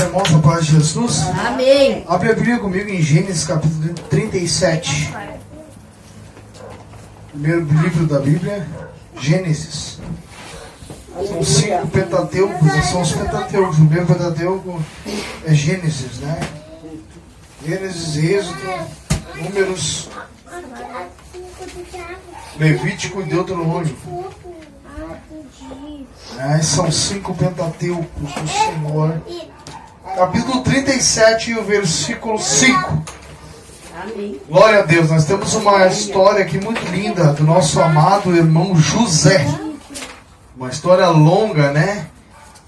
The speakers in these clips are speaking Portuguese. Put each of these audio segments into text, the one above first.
irmãos, a paz de Jesus. Amém. Abre a Bíblia comigo em Gênesis capítulo 37. Primeiro livro da Bíblia, Gênesis. São cinco pentateucos, são os pentateucos. O primeiro pentateuco é Gênesis, né? Gênesis, Êxodo, Números, Levítico e Deuteronômio. É, são cinco pentateucos do Senhor. Capítulo 37, o versículo 5. Amém. Glória a Deus, nós temos uma história aqui muito linda do nosso amado irmão José. Uma história longa, né?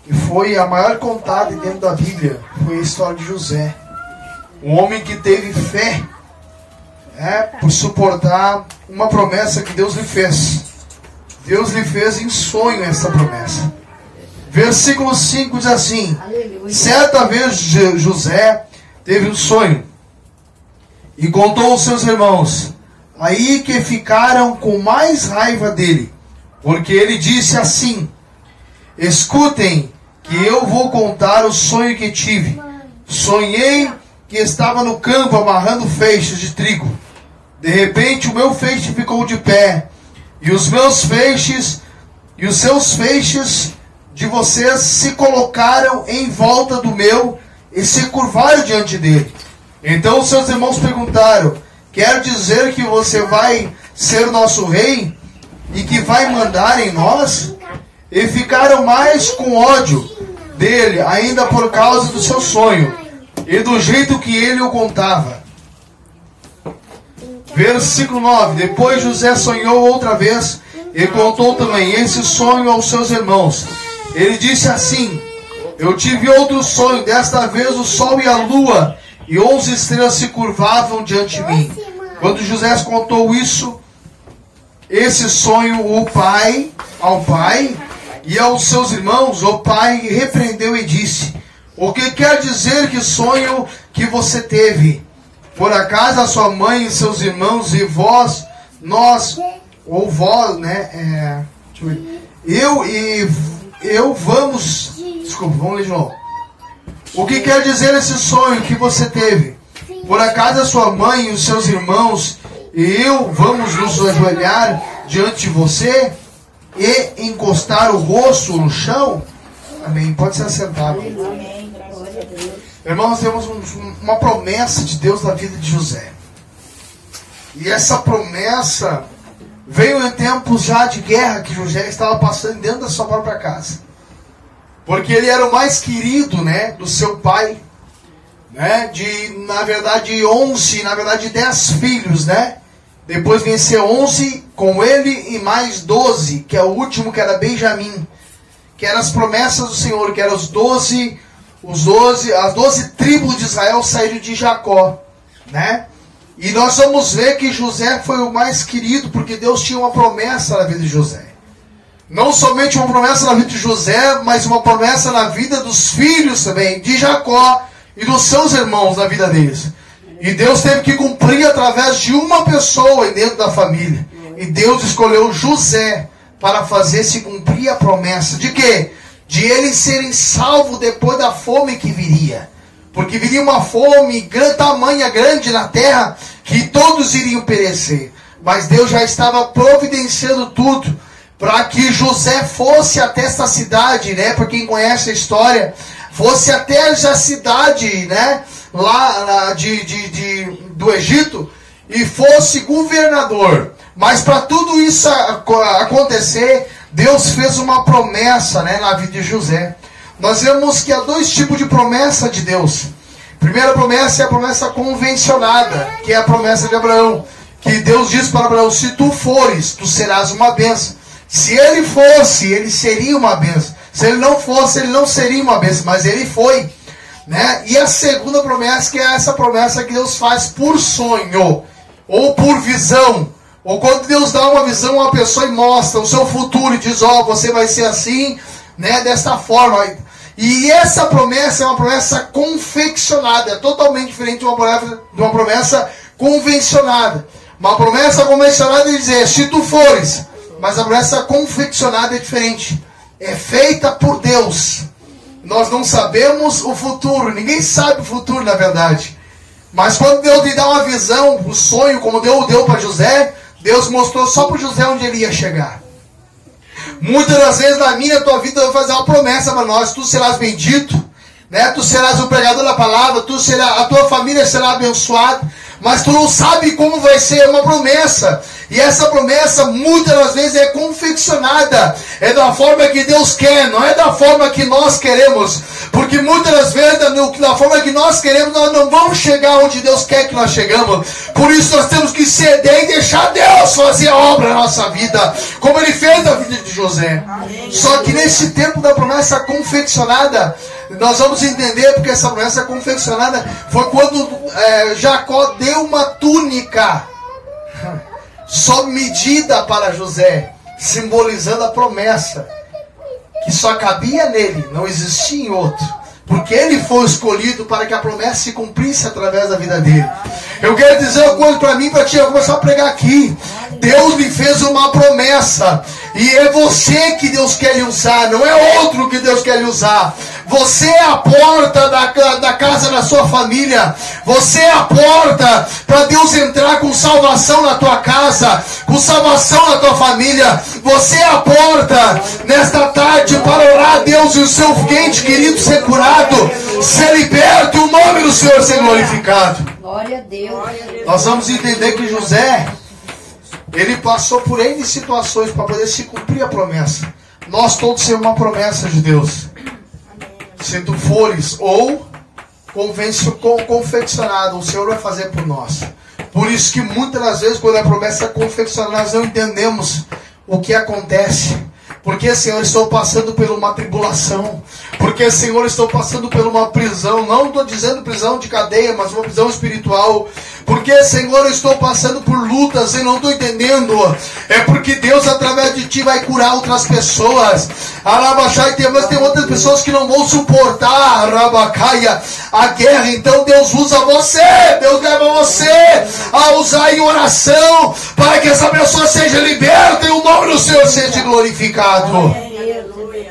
E foi a maior contada dentro da Bíblia. Foi a história de José. Um homem que teve fé né, por suportar uma promessa que Deus lhe fez. Deus lhe fez em sonho essa promessa. Versículo 5 diz assim: Aleluia. Certa vez José teve um sonho e contou aos seus irmãos. Aí que ficaram com mais raiva dele, porque ele disse assim: Escutem, que eu vou contar o sonho que tive. Sonhei que estava no campo amarrando feixes de trigo. De repente o meu feixe ficou de pé, e os meus feixes e os seus feixes de vocês se colocaram em volta do meu e se curvaram diante dele. Então os seus irmãos perguntaram: Quer dizer que você vai ser nosso rei e que vai mandar em nós? E ficaram mais com ódio dele, ainda por causa do seu sonho e do jeito que ele o contava. Versículo 9: Depois José sonhou outra vez e contou também esse sonho aos seus irmãos. Ele disse assim: Eu tive outro sonho, desta vez o sol e a lua e onze estrelas se curvavam diante de mim. Quando José contou isso, esse sonho o pai ao pai e aos seus irmãos, o pai repreendeu e disse: O que quer dizer que sonho que você teve? Por acaso a sua mãe e seus irmãos e vós, nós, ou vós, né? é, eu e eu vamos. Desculpa, vamos ler de novo. O que quer dizer esse sonho que você teve? Por acaso a sua mãe e os seus irmãos e eu vamos nos ajoelhar diante de você e encostar o rosto no chão? Amém. Pode se assentar. Irmãos, temos um- uma promessa de Deus na vida de José. E essa promessa veio em tempos já de guerra que José estava passando dentro da sua própria casa. Porque ele era o mais querido, né, do seu pai, né, de, na verdade, 11, na verdade, 10 filhos, né? Depois vencer 11 com ele e mais 12, que é o último que era Benjamim, que eram as promessas do Senhor, que eram os 12, os 12, as 12 tribos de Israel saíram de Jacó, né? E nós vamos ver que José foi o mais querido, porque Deus tinha uma promessa na vida de José. Não somente uma promessa na vida de José, mas uma promessa na vida dos filhos também, de Jacó e dos seus irmãos na vida deles. E Deus teve que cumprir através de uma pessoa dentro da família. E Deus escolheu José para fazer se cumprir a promessa de quê? De eles serem salvos depois da fome que viria. Porque viria uma fome gran, tamanha grande na terra que todos iriam perecer. Mas Deus já estava providenciando tudo para que José fosse até essa cidade, né? Para quem conhece a história, fosse até essa cidade, né? Lá de, de, de- do Egito e fosse governador. Mas para tudo isso aco- acontecer, Deus fez uma promessa, né? Na vida de José. Nós vemos que há dois tipos de promessa de Deus. Primeira promessa é a promessa convencionada, que é a promessa de Abraão. Que Deus diz para Abraão: se tu fores, tu serás uma bênção. Se ele fosse, ele seria uma bênção. Se ele não fosse, ele não seria uma bênção, mas ele foi. Né? E a segunda promessa, que é essa promessa que Deus faz por sonho, ou por visão. Ou quando Deus dá uma visão a uma pessoa e mostra o seu futuro e diz, ó, você vai ser assim, né, desta forma. E essa promessa é uma promessa confeccionada, é totalmente diferente de uma promessa, de uma promessa convencionada. Uma promessa convencionada é dizer, se tu fores, mas a promessa confeccionada é diferente. É feita por Deus. nós não sabemos o futuro, ninguém sabe o futuro na verdade. Mas quando Deus lhe dá uma visão, um sonho, como Deus deu para José, Deus mostrou só para José onde ele ia chegar. Muitas das vezes na minha tua vida eu vou fazer uma promessa para nós: tu serás bendito, né? tu serás o pregador da palavra, tu será, a tua família será abençoada, mas tu não sabe como vai ser uma promessa. E essa promessa muitas das vezes é confeccionada, é da forma que Deus quer, não é da forma que nós queremos. Porque muitas das vezes, da forma que nós queremos, nós não vamos chegar onde Deus quer que nós chegamos. Por isso nós temos que ceder e deixar Deus fazer a obra na nossa vida, como Ele fez na vida de José. Só que nesse tempo da promessa confeccionada, nós vamos entender porque essa promessa confeccionada foi quando é, Jacó deu uma túnica sob medida para José, simbolizando a promessa que só cabia nele, não existia em outro. Porque ele foi escolhido para que a promessa se cumprisse através da vida dele. Eu quero dizer uma coisa para mim, para ti, eu vou começar a pregar aqui. Deus lhe fez uma promessa. E é você que Deus quer usar, não é outro que Deus quer usar. Você é a porta da, da casa da sua família. Você é a porta para Deus entrar com salvação na tua casa, com salvação na tua família. Você é a porta nesta tarde para orar a Deus e o seu quente querido ser curado, ser liberto e o nome do Senhor ser glorificado. Glória a Deus. Nós vamos entender que José, ele passou por N situações para poder se cumprir a promessa. Nós todos temos uma promessa de Deus se tu fores ou convencio, confeccionado, o Senhor vai fazer por nós. Por isso que muitas das vezes, quando a promessa é confeccionada, nós não entendemos o que acontece. Porque, Senhor, estou passando por uma tribulação. Porque, Senhor, estou passando por uma prisão. Não estou dizendo prisão de cadeia, mas uma prisão espiritual. Porque, Senhor, estou passando por lutas e não estou entendendo. É porque Deus, através de ti, vai curar outras pessoas. Arabaxai, mas tem outras pessoas que não vão suportar, Arabacaia, a guerra. Então, Deus usa você. Deus leva você a usar em oração para que essa pessoa seja liberta e o nome do Senhor seja glorificado.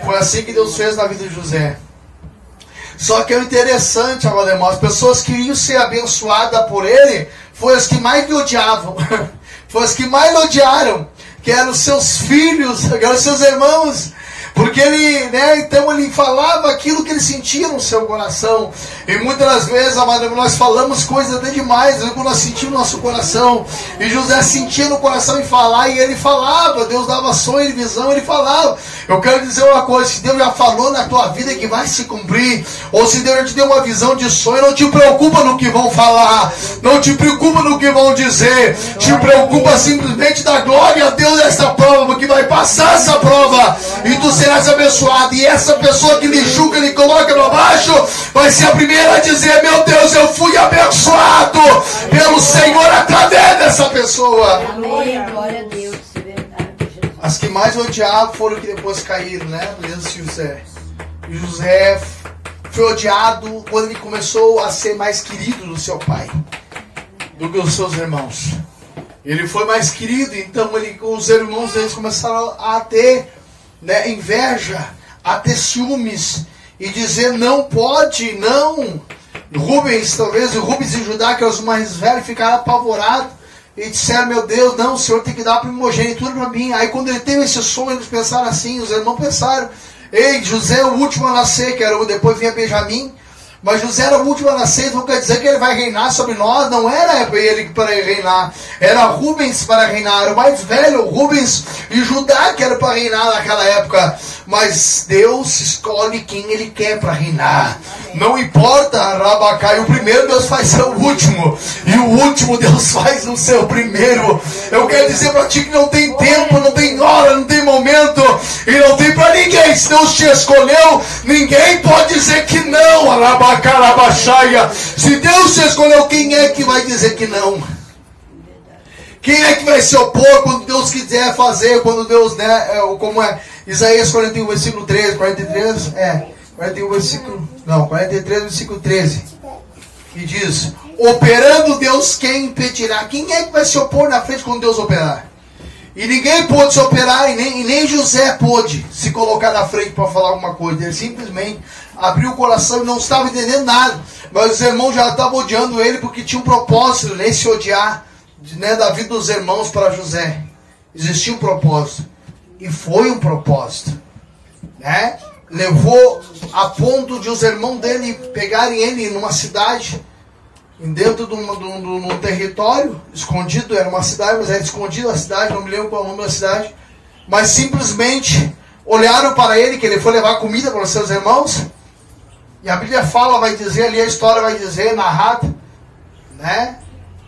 Foi assim que Deus fez na vida de José. Só que é interessante, amado as pessoas queriam ser abençoadas por ele, foi as que mais lhe odiavam. Foi as que mais lhe odiaram, que eram seus filhos, que eram seus irmãos. Porque ele, né, então ele falava aquilo que ele sentia no seu coração. E muitas das vezes, amado, nós falamos coisas até demais, né, quando nós sentimos no nosso coração. E José sentia no coração em falar, e ele falava, Deus dava sonho e visão, ele falava. Eu quero dizer uma coisa, se Deus já falou na tua vida que vai se cumprir, ou se Deus já te deu uma visão de sonho, não te preocupa no que vão falar, não te preocupa no que vão dizer, te preocupa simplesmente da glória a Deus dessa prova, porque vai passar essa prova, e tu serás abençoado. E essa pessoa que lhe julga, lhe coloca no baixo, vai ser a primeira a dizer: Meu Deus, eu fui abençoado pelo Senhor através dessa pessoa. Amém. Glória a Deus. As que mais odiavam foram que depois caíram, né? Beleza, José. José foi odiado quando ele começou a ser mais querido do seu pai do que os seus irmãos. Ele foi mais querido, então ele, os irmãos deles começaram a ter né, inveja, a ter ciúmes e dizer não pode, não. Rubens, talvez o Rubens e Judá, que eram os mais velhos, ficaram apavorados e disseram: Meu Deus, não, o Senhor tem que dar primogenitura para mim. Aí, quando ele teve esse sonho, eles pensaram assim: os irmãos pensaram, Ei, José é o último a nascer, que era, depois vinha Benjamim. Mas José era o último a nascer, não quer dizer que ele vai reinar sobre nós, não era ele para reinar, era Rubens para reinar, era o mais velho, Rubens e Judá que era para reinar naquela época. Mas Deus escolhe quem Ele quer para reinar. Não importa, Rabacai, o primeiro Deus faz ser o último, e o último Deus faz o seu primeiro. Eu quero dizer para ti que não tem tempo, não tem hora, não tem momento, e não tem para ninguém. Se Deus te escolheu, ninguém pode dizer que não, Rabacarabaxaia. Se Deus te escolheu, quem é que vai dizer que não? Quem é que vai se opor quando Deus quiser fazer, quando Deus, né, é, como é Isaías 41, versículo 13, 43, é, 41, versículo, não, 43, versículo 13, que diz, operando Deus, quem impedirá? Quem é que vai se opor na frente quando Deus operar? E ninguém pôde se operar, e nem, e nem José pôde se colocar na frente para falar alguma coisa. Ele simplesmente abriu o coração e não estava entendendo nada. Mas os irmãos já estavam odiando ele porque tinha um propósito nesse odiar né, da vida dos irmãos para José. Existia um propósito. E foi um propósito. Né? Levou a ponto de os irmãos dele pegarem ele numa cidade dentro de um, de, um, de um, território escondido, era uma cidade, mas era escondida a cidade, não me lembro qual é o nome da cidade, mas simplesmente olharam para ele, que ele foi levar comida para os seus irmãos, e a Bíblia fala, vai dizer ali, a história vai dizer, narrada, né?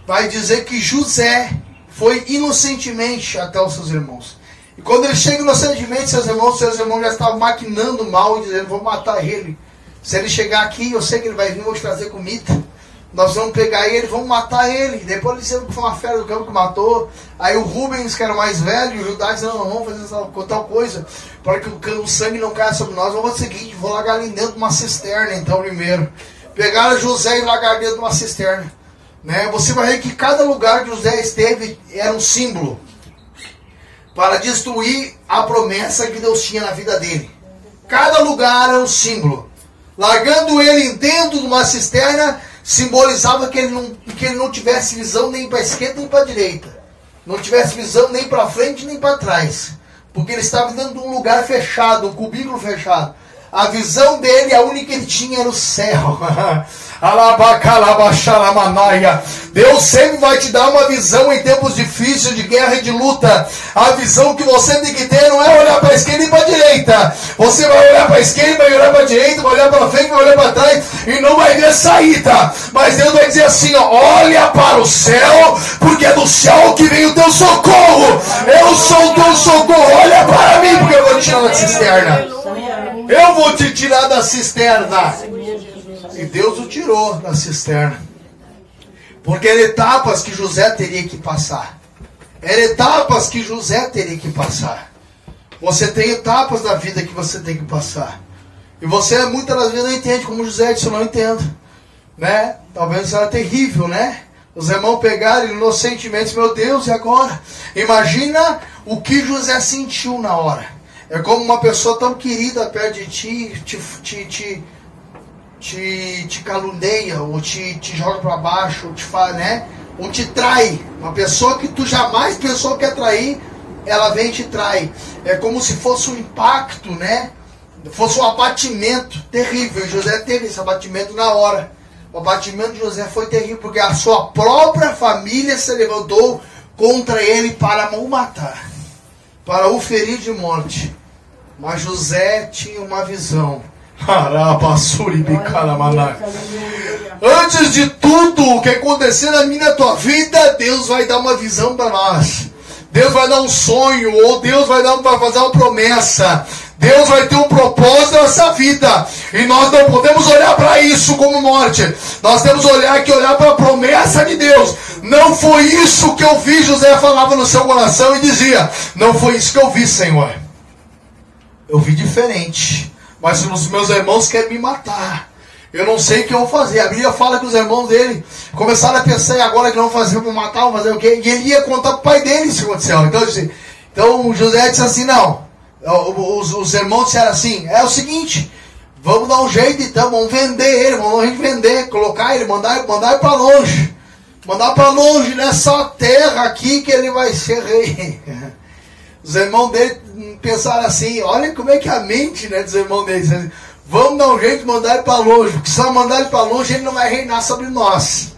Vai dizer que José foi inocentemente até os seus irmãos. E quando ele chega inocentemente, seus irmãos, seus irmãos já estavam maquinando mal, dizendo, vou matar ele. Se ele chegar aqui, eu sei que ele vai vir, te trazer comida. Nós vamos pegar ele, vamos matar ele. Depois eles disseram que foi uma fera do campo que matou. Aí o Rubens, que era o mais velho, o Judá disse, não, não vamos fazer tal coisa, para que o, o, sangue não caia sobre nós. Vamos fazer o seguinte, vou largar ele dentro de uma cisterna, então, primeiro. Pegaram José e largaram dentro de uma cisterna. Né? Você vai ver que cada lugar que José esteve era um símbolo para destruir a promessa que Deus tinha na vida dele. Cada lugar era um símbolo. Largando ele dentro de uma cisterna, simbolizava que ele não, que ele não tivesse visão nem para a esquerda nem para a direita. Não tivesse visão nem para frente nem para trás. Porque ele estava dentro de um lugar fechado, um cubículo fechado. A visão dele, a única que ele tinha era o céu. Deus sempre vai te dar uma visão em tempos difíceis de guerra e de luta. A visão que você tem que ter não é olhar para a esquerda e para a direita. Você vai olhar para a esquerda, vai olhar para a direita, vai olhar para frente, vai olhar para trás e não vai ver saída. Mas Deus vai dizer assim: ó, olha para o céu, porque é do céu que vem o teu socorro. Eu sou o teu socorro. Olha para mim, porque eu vou te tirar da cisterna. Eu vou te tirar da cisterna. E Deus o tirou da cisterna. Porque eram etapas que José teria que passar. Eram etapas que José teria que passar. Você tem etapas da vida que você tem que passar. E você muitas das vezes não entende, como José disse, eu não entendo. Né? Talvez isso era terrível, né? Os irmãos pegaram inocentemente, meu Deus, e agora? Imagina o que José sentiu na hora. É como uma pessoa tão querida perto de ti, te, te, te te, te caluneia, ou te, te joga para baixo, ou te faz, né? Ou te trai. Uma pessoa que tu jamais pensou que ia trair, ela vem e te trai. É como se fosse um impacto, né? Fosse um abatimento terrível. José teve esse abatimento na hora. O abatimento de José foi terrível, porque a sua própria família se levantou contra ele para o matar, para o ferir de morte. Mas José tinha uma visão Antes de tudo o que acontecer na minha tua vida, Deus vai dar uma visão para nós. Deus vai dar um sonho, ou Deus vai, dar, vai fazer uma promessa. Deus vai ter um propósito nessa vida. E nós não podemos olhar para isso como morte. Nós temos olhar que olhar para a promessa de Deus. Não foi isso que eu vi, José falava no seu coração e dizia: Não foi isso que eu vi, Senhor. Eu vi diferente. Mas os meus irmãos querem me matar. Eu não sei o que eu vou fazer. A Bíblia fala que os irmãos dele começaram a pensar, agora que não fazer, vou matar, vou fazer o quê? E ele ia contar para o pai dele isso aconteceu. Então, então José disse assim: não. Os, os irmãos disseram assim: é o seguinte, vamos dar um jeito então, vamos vender ele, vamos vender, colocar ele, mandar, mandar ele para longe. Mandar para longe nessa terra aqui que ele vai ser rei. Os irmãos dele pensaram assim, olha como é que é a mente né, dos irmãos deles. Vamos dar um jeito de mandar ele para longe, porque se não mandar ele para longe, ele não vai reinar sobre nós.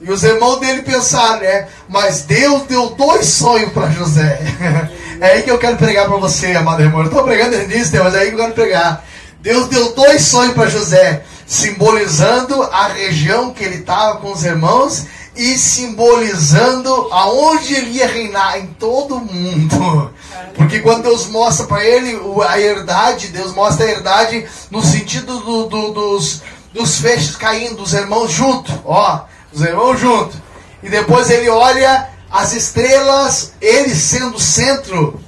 E os irmãos dele pensaram, né? Mas Deus deu dois sonhos para José. é aí que eu quero pregar para você, amado irmão. Eu estou pregando nisso, mas é aí que eu quero pregar. Deus deu dois sonhos para José, simbolizando a região que ele estava com os irmãos e simbolizando aonde ele ia reinar em todo o mundo. Porque quando Deus mostra para ele a herdade, Deus mostra a herdade no sentido do, do, dos, dos feixes caindo, dos irmãos junto, ó, os irmãos junto. E depois ele olha as estrelas, ele sendo o centro,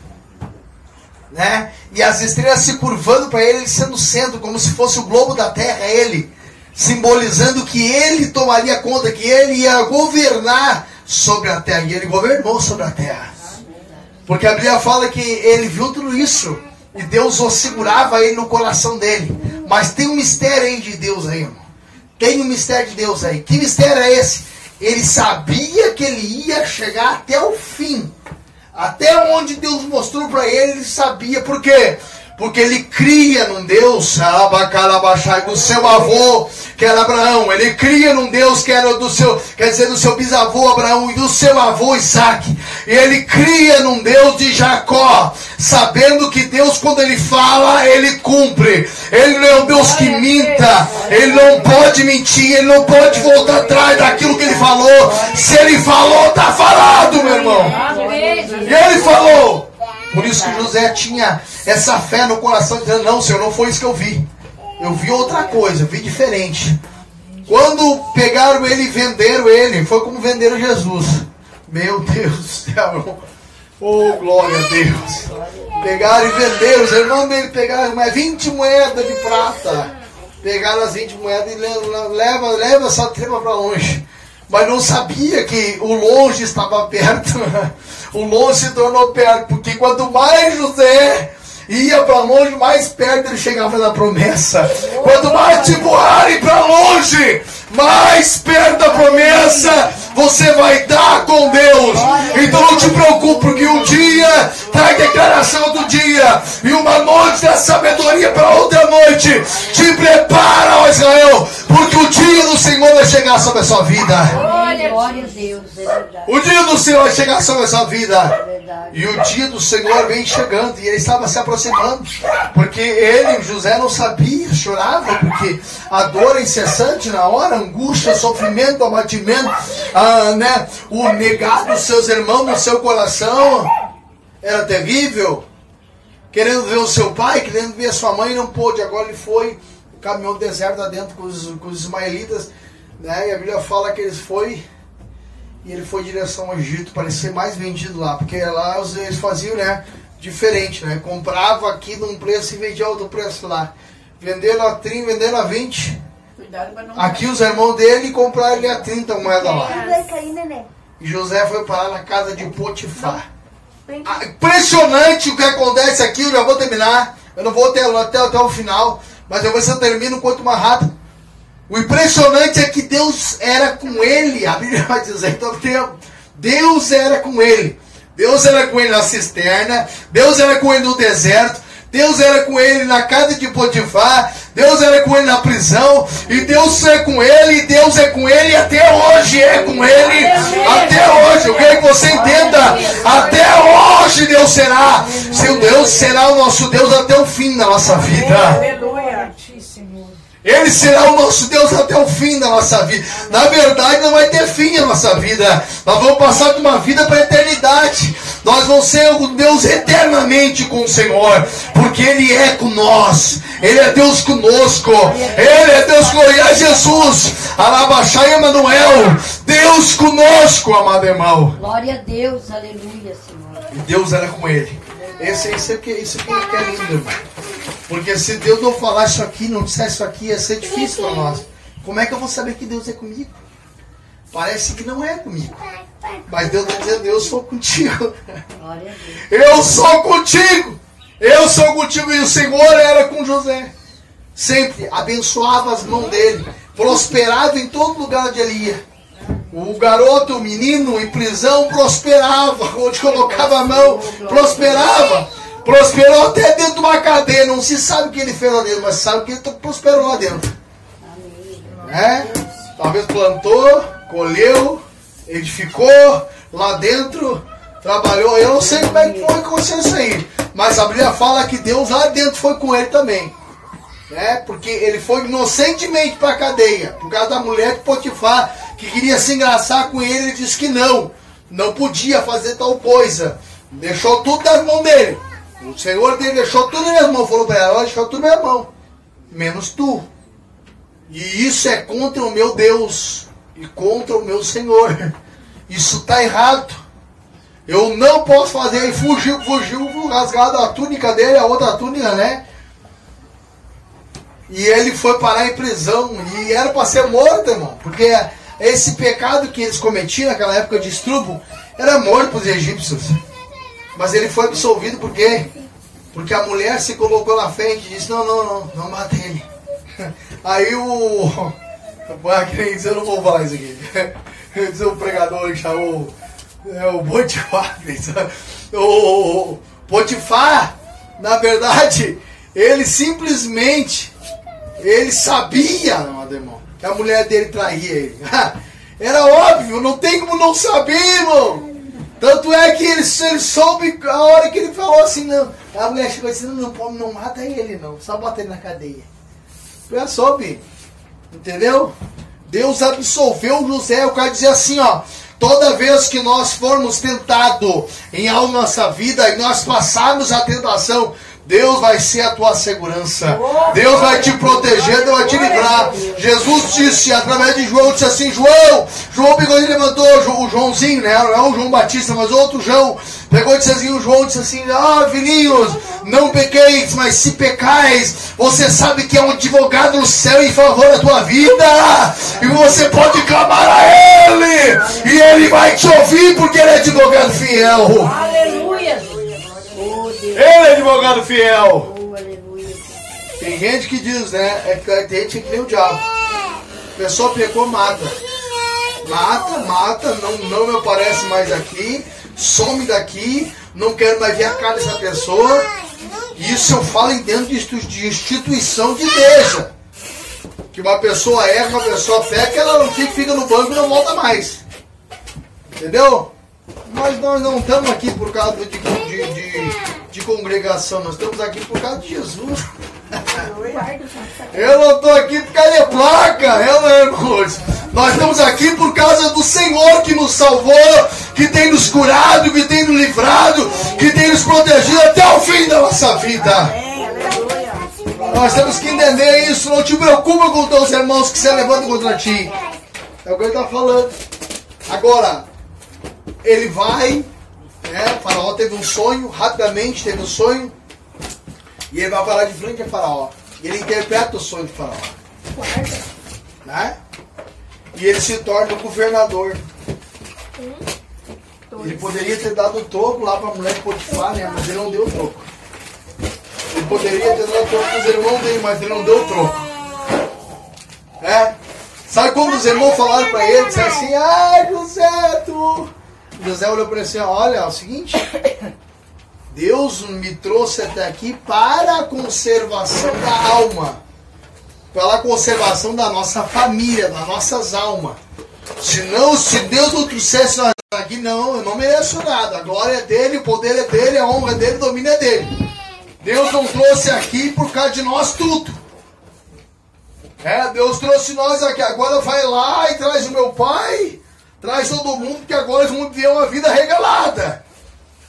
né? E as estrelas se curvando para ele, ele sendo o centro, como se fosse o globo da terra, ele simbolizando que ele tomaria conta, que ele ia governar sobre a terra. E ele governou sobre a terra. Porque a Bíblia fala que ele viu tudo isso e Deus o segurava ele no coração dele. Mas tem um mistério aí de Deus aí, irmão. Tem um mistério de Deus aí. Que mistério é esse? Ele sabia que ele ia chegar até o fim. Até onde Deus mostrou para ele, ele sabia. Por quê? Porque ele cria num Deus, do seu avô, que era Abraão. Ele cria num Deus que era do seu, quer dizer, do seu bisavô Abraão e do seu avô Isaac. E ele cria num Deus de Jacó, sabendo que Deus, quando ele fala, ele cumpre. Ele não é um Deus que minta, ele não pode mentir, ele não pode voltar atrás daquilo que ele falou. Se ele falou, tá falado, meu irmão. E ele falou. Por isso que José tinha essa fé no coração, dizendo: Não, Senhor, não foi isso que eu vi. Eu vi outra coisa, vi diferente. Quando pegaram ele e venderam ele, foi como venderam Jesus. Meu Deus do céu. Oh, glória a Deus. Pegaram e venderam. Os irmãos dele pegaram mas 20 moedas de prata. Pegaram as 20 moedas e leva, leva essa trema para longe. Mas não sabia que o longe estava perto. o longe se tornou perto. Porque quanto mais José ia para longe, mais perto ele chegava da promessa. Quanto mais te empurrarem para longe, mais perto da promessa você vai dar com Deus. Então não te preocupe, porque um dia traz declaração do dia e uma noite da sabedoria para outra noite. Te prepara, ó Israel, porque o dia do Senhor vai chegar sobre a sua vida. Glória a Deus, é verdade. O dia do Senhor vai chegar sobre a sua vida. É. E o dia do Senhor vem chegando e ele estava se aproximando. Porque ele, José, não sabia, chorava, porque a dor é incessante na hora, angústia, sofrimento, abatimento, ah, né? o negar dos seus irmãos no seu coração era terrível. Querendo ver o seu pai, querendo ver a sua mãe, não pôde. Agora ele foi, caminhou no deserto adentro com os, com os ismaelitas, né? e a Bíblia fala que eles foi e ele foi em direção ao Egito para ser mais vendido lá, porque lá eles faziam, né, diferente, né? Comprava aqui num preço e vendia outro preço lá. Venderam a 30, venderam a 20. Cuidado pra não Aqui os irmãos dele compraram ele a 30 moedas lá. Vai cair, neném. E José foi parar na casa de Potifar. Ah, Impressionante o que acontece aqui, eu já vou terminar. Eu não vou até, até, até o final, mas eu vou ver se eu termino quanto mais rápido. O impressionante é que Deus era com ele. A Bíblia vai dizer tempo. Deus era com ele. Deus era com ele na cisterna. Deus era com ele no deserto. Deus era com ele na casa de Potifar. Deus era com ele na prisão. E Deus é com ele. E Deus é com ele. E até hoje é com ele. Até hoje. Eu quero que você entenda. Até hoje Deus será. Seu Deus será o nosso Deus até o fim da nossa vida. Aleluia. Ele será o nosso Deus até o fim da nossa vida. Na verdade, não vai ter fim a nossa vida. Nós vamos passar de uma vida para a eternidade. Nós vamos ser o Deus eternamente com o Senhor. Porque Ele é com nós. Ele é Deus conosco. Ele é Deus conosco. E é Jesus. Alabaxai Emanuel. Deus conosco, amado irmão. Glória a Deus, aleluia, Senhor. E Deus era com ele. Esse, esse aqui, isso aqui que é lindo, irmão. Porque se Deus não falar isso aqui, não disser isso aqui, ia ser difícil para nós. Como é que eu vou saber que Deus é comigo? Parece que não é comigo. Mas Deus está dizendo, eu sou contigo. Eu sou contigo. Eu sou contigo. E o Senhor era com José. Sempre abençoava as mãos dele. Prosperava em todo lugar onde ele ia. O garoto, o menino em prisão prosperava. Onde colocava a mão, prosperava. Prosperou até dentro de uma cadeia. Não se sabe o que ele fez lá dentro, mas sabe que ele prosperou lá dentro. É? Talvez plantou, colheu, edificou lá dentro, trabalhou. Eu não sei como é que foi que aconteceu isso aí. Mas a Bíblia fala que Deus lá dentro foi com ele também. Né? Porque ele foi inocentemente para a cadeia. Por causa da mulher de Potifar, que queria se engraçar com ele, ele disse que não. Não podia fazer tal coisa. Deixou tudo nas mãos dele. O Senhor deixou tudo nas minhas mãos. Falou para ela, deixou tudo nas minhas mãos. Menos tu. E isso é contra o meu Deus e contra o meu Senhor. Isso está errado. Eu não posso fazer. E fugiu, fugiu, rasgado a túnica dele, a outra túnica, né? E ele foi parar em prisão. E era para ser morto, irmão. Porque esse pecado que eles cometiam naquela época de estrubo era morto para os egípcios. Mas ele foi absolvido por quê? Porque a mulher se colocou na frente e disse: Não, não, não, não mata ele. Aí o. Eu não vou falar isso aqui. Diz o pregador que chamou é, o Potifar. O Potifar, na verdade, ele simplesmente ele sabia, meu irmão, que a mulher dele traía ele. Era óbvio, não tem como não saber, irmão. Tanto é que ele, ele soube a hora que ele falou assim, não. A mulher chegou disse, não, não, não mata ele não, só bota ele na cadeia. Já soube. Entendeu? Deus absolveu José. Eu quero dizer assim, ó. Toda vez que nós formos tentados em algo nossa vida e nós passarmos a tentação, Deus vai ser a tua segurança. Deus vai te proteger, Deus vai te livrar. Jesus disse através de João, disse assim, João, João pegou e levantou, o Joãozinho, né? Não é o João Batista, mas outro João. Pegou e disse assim, o João disse assim, ah, filhinhos, não pequeis, mas se pecais, você sabe que é um advogado no céu em favor da tua vida. E você pode clamar a Ele. E Ele vai te ouvir porque Ele é advogado fiel. Aleluia. Ele é advogado fiel. Tem gente que diz, né? É que tem gente que nem o diabo. A pessoa pecou, mata. Mata, mata, não, não me aparece mais aqui, some daqui, não quero mais ver a cara dessa pessoa. Isso eu falo em dentro de instituição de igreja. Que uma pessoa erra, uma pessoa peca, ela não fica, fica no banco e não volta mais. Entendeu? Mas nós não estamos aqui por causa de, de, de de congregação, nós estamos aqui por causa de Jesus. Eu não estou aqui por causa de placa, eu não, irmãos. Nós estamos aqui por causa do Senhor que nos salvou, que tem nos curado, que tem nos livrado, que tem nos protegido até o fim da nossa vida. Nós temos que entender isso. Não te preocupa com os teus irmãos que se levantam contra ti. É o que ele está falando. Agora, ele vai né? O faraó teve um sonho, rapidamente teve um sonho, e ele vai falar de frente a faraó. E ele interpreta o sonho de faraó. Né? E ele se torna o governador. Ele poderia ter dado o troco lá para a mulher de Potifar, né? mas ele não deu o troco. Ele poderia ter dado o troco para os irmãos dele, mas ele não deu o troco. É? Sabe quando os irmãos falaram para ele, disseram assim, ai José, tu José olhou para ele assim: Olha, é o seguinte. Deus me trouxe até aqui para a conservação da alma. Para a conservação da nossa família, das nossas almas. Se não, se Deus não trouxesse nós aqui, não, eu não mereço nada. A glória é dele, o poder é dele, a honra é dele, o domínio é dele. Deus não trouxe aqui por causa de nós tudo. É, Deus trouxe nós aqui. Agora vai lá e traz o meu pai Traz todo mundo que agora eles vão viver uma vida regalada.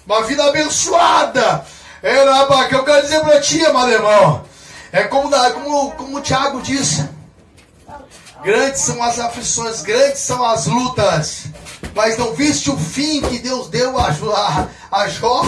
Uma vida abençoada. É, rapaz, que eu quero dizer para ti, amado irmão. É como, como, como o Tiago disse. Grandes são as aflições, grandes são as lutas. Mas não viste o fim que Deus deu a, a, a Jó?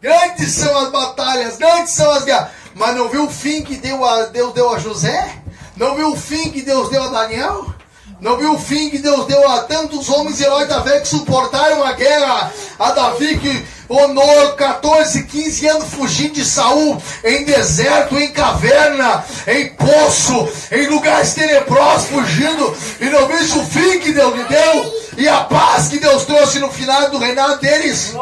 Grandes são as batalhas, grandes são as guerras. Mas não viu o fim que deu a, Deus deu a José? Não viu o fim que Deus deu a Daniel? Não viu o fim que Deus deu a tantos homens heróis da fé que suportaram a guerra? A Davi que honor 14, 15 anos fugindo de Saul, em deserto, em caverna, em poço, em lugares tenebrosos, fugindo, e não viu o fim que Deus lhe deu? E a paz que Deus trouxe no final do reinado deles.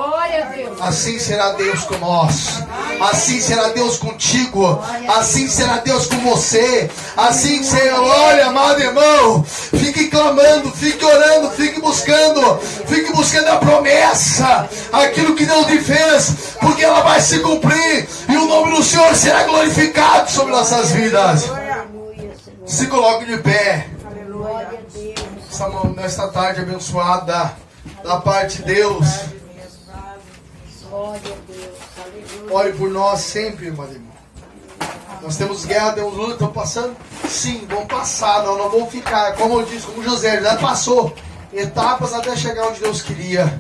Assim será Deus com nós. Assim será Deus contigo. Assim será Deus com você. Assim será. Olha, amado irmão, fique clamando, fique orando, fique buscando, fique buscando a promessa, aquilo que Deus lhe fez, porque ela vai se cumprir e o nome do Senhor será glorificado sobre nossas vidas. Se coloque de pé essa, nesta tarde abençoada da parte de Deus. Ore por nós sempre, meu irmão. Nós temos guerra, temos luta, estamos passando? Sim, vamos passar, nós não vamos ficar, como eu disse, como José já passou etapas até chegar onde Deus queria.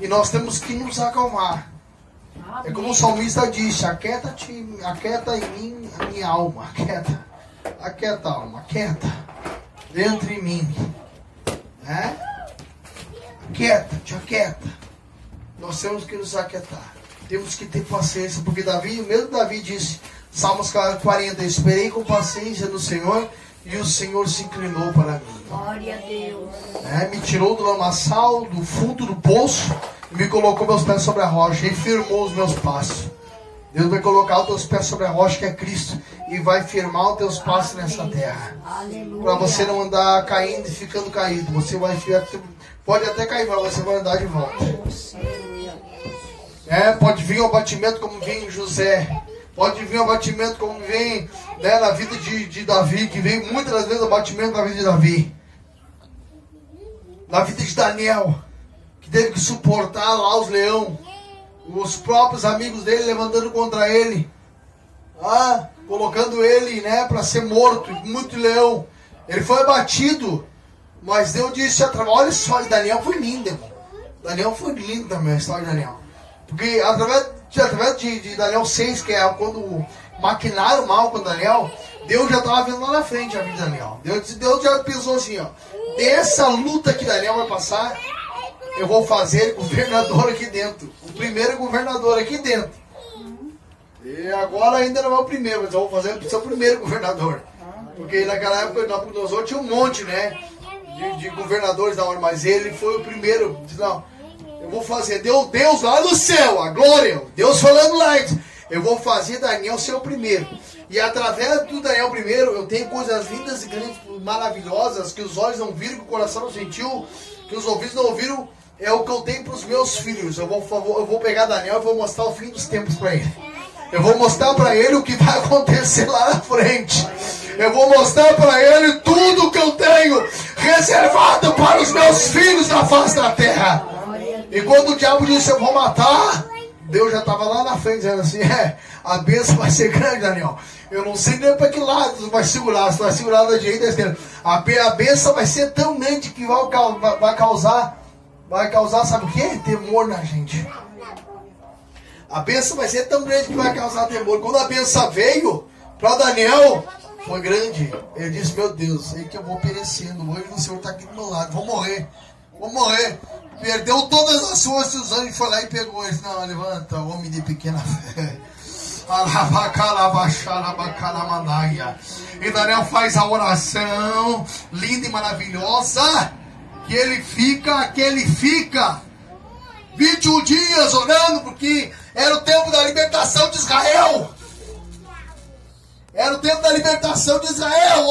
E nós temos que nos acalmar. É como o salmista disse: aquieta-te, aquieta em mim a minha alma, aquieta, aquieta alma, aquieta dentro em mim. Né? Quieta, te aquieta. nós temos que nos aquietar. Temos que ter paciência, porque Davi, o mesmo Davi disse, Salmos 40, esperei com paciência no Senhor e o Senhor se inclinou para mim. Glória a Deus. É, me tirou do lamaçal, do fundo do poço, e me colocou meus pés sobre a rocha e firmou os meus passos. Deus vai colocar os teus pés sobre a rocha que é Cristo e vai firmar os teus passos nessa terra. Para você não andar caindo e ficando caído. Você vai ficar, pode até cair, mas você vai andar de volta. É, pode vir o abatimento como vem José. Pode vir o abatimento como vem né, na vida de, de Davi, que vem muitas vezes o abatimento na vida de Davi. Na vida de Daniel, que teve que suportar lá os leão os próprios amigos dele levantando contra ele, ah, colocando ele, né, para ser morto, muito leão. Ele foi abatido, mas Deus disse olha só, e Daniel foi lindo, irmão. Daniel foi lindo também a história de Daniel. Porque através, de, através de, de Daniel 6, que é quando maquinaram mal com Daniel, Deus já estava vendo lá na frente a vida de Daniel. Deus, Deus já pensou assim, ó, dessa luta que Daniel vai passar, eu vou fazer governador aqui dentro. O primeiro governador aqui dentro. E agora ainda não é o primeiro, mas eu vou fazer o seu primeiro governador. Porque naquela época, Nabucodonosor tinha um monte, né? De, de, governadores da hora, mas ele foi o primeiro. Não, eu vou fazer. Deus, Deus lá no céu, a glória. Deus falando lá. Eu vou fazer Daniel ser o primeiro. E através do Daniel primeiro, eu tenho coisas lindas e grandes, maravilhosas, que os olhos não viram, que o coração não sentiu, que os ouvidos não ouviram, é o que eu tenho para os meus filhos. Eu vou, eu vou pegar Daniel e vou mostrar o fim dos tempos para ele. Eu vou mostrar para ele o que vai acontecer lá na frente. Eu vou mostrar para ele tudo que eu tenho reservado para os meus filhos na face da terra. E quando o diabo disse eu vou matar, Deus já estava lá na frente dizendo assim: é, a bênção vai ser grande, Daniel. Eu não sei nem para que lado vai segurar, se vai segurar da direita ou da esquerda. A, bênção vai ser tão grande que vai causar vai causar, sabe o que? Temor na gente. A bênção vai ser tão grande que vai causar temor. Quando a bênção veio para Daniel, foi grande. Ele disse: Meu Deus, sei que eu vou perecendo. Hoje o Senhor está aqui do meu lado, vou morrer. Vou morrer. Perdeu todas as e os anjos foi lá e pegou ele. Não, levanta, homem de pequena fé. E Daniel faz a oração linda e maravilhosa que ele fica, que ele fica 21 dias orando, porque era o tempo da libertação de Israel. Era o tempo da libertação de Israel.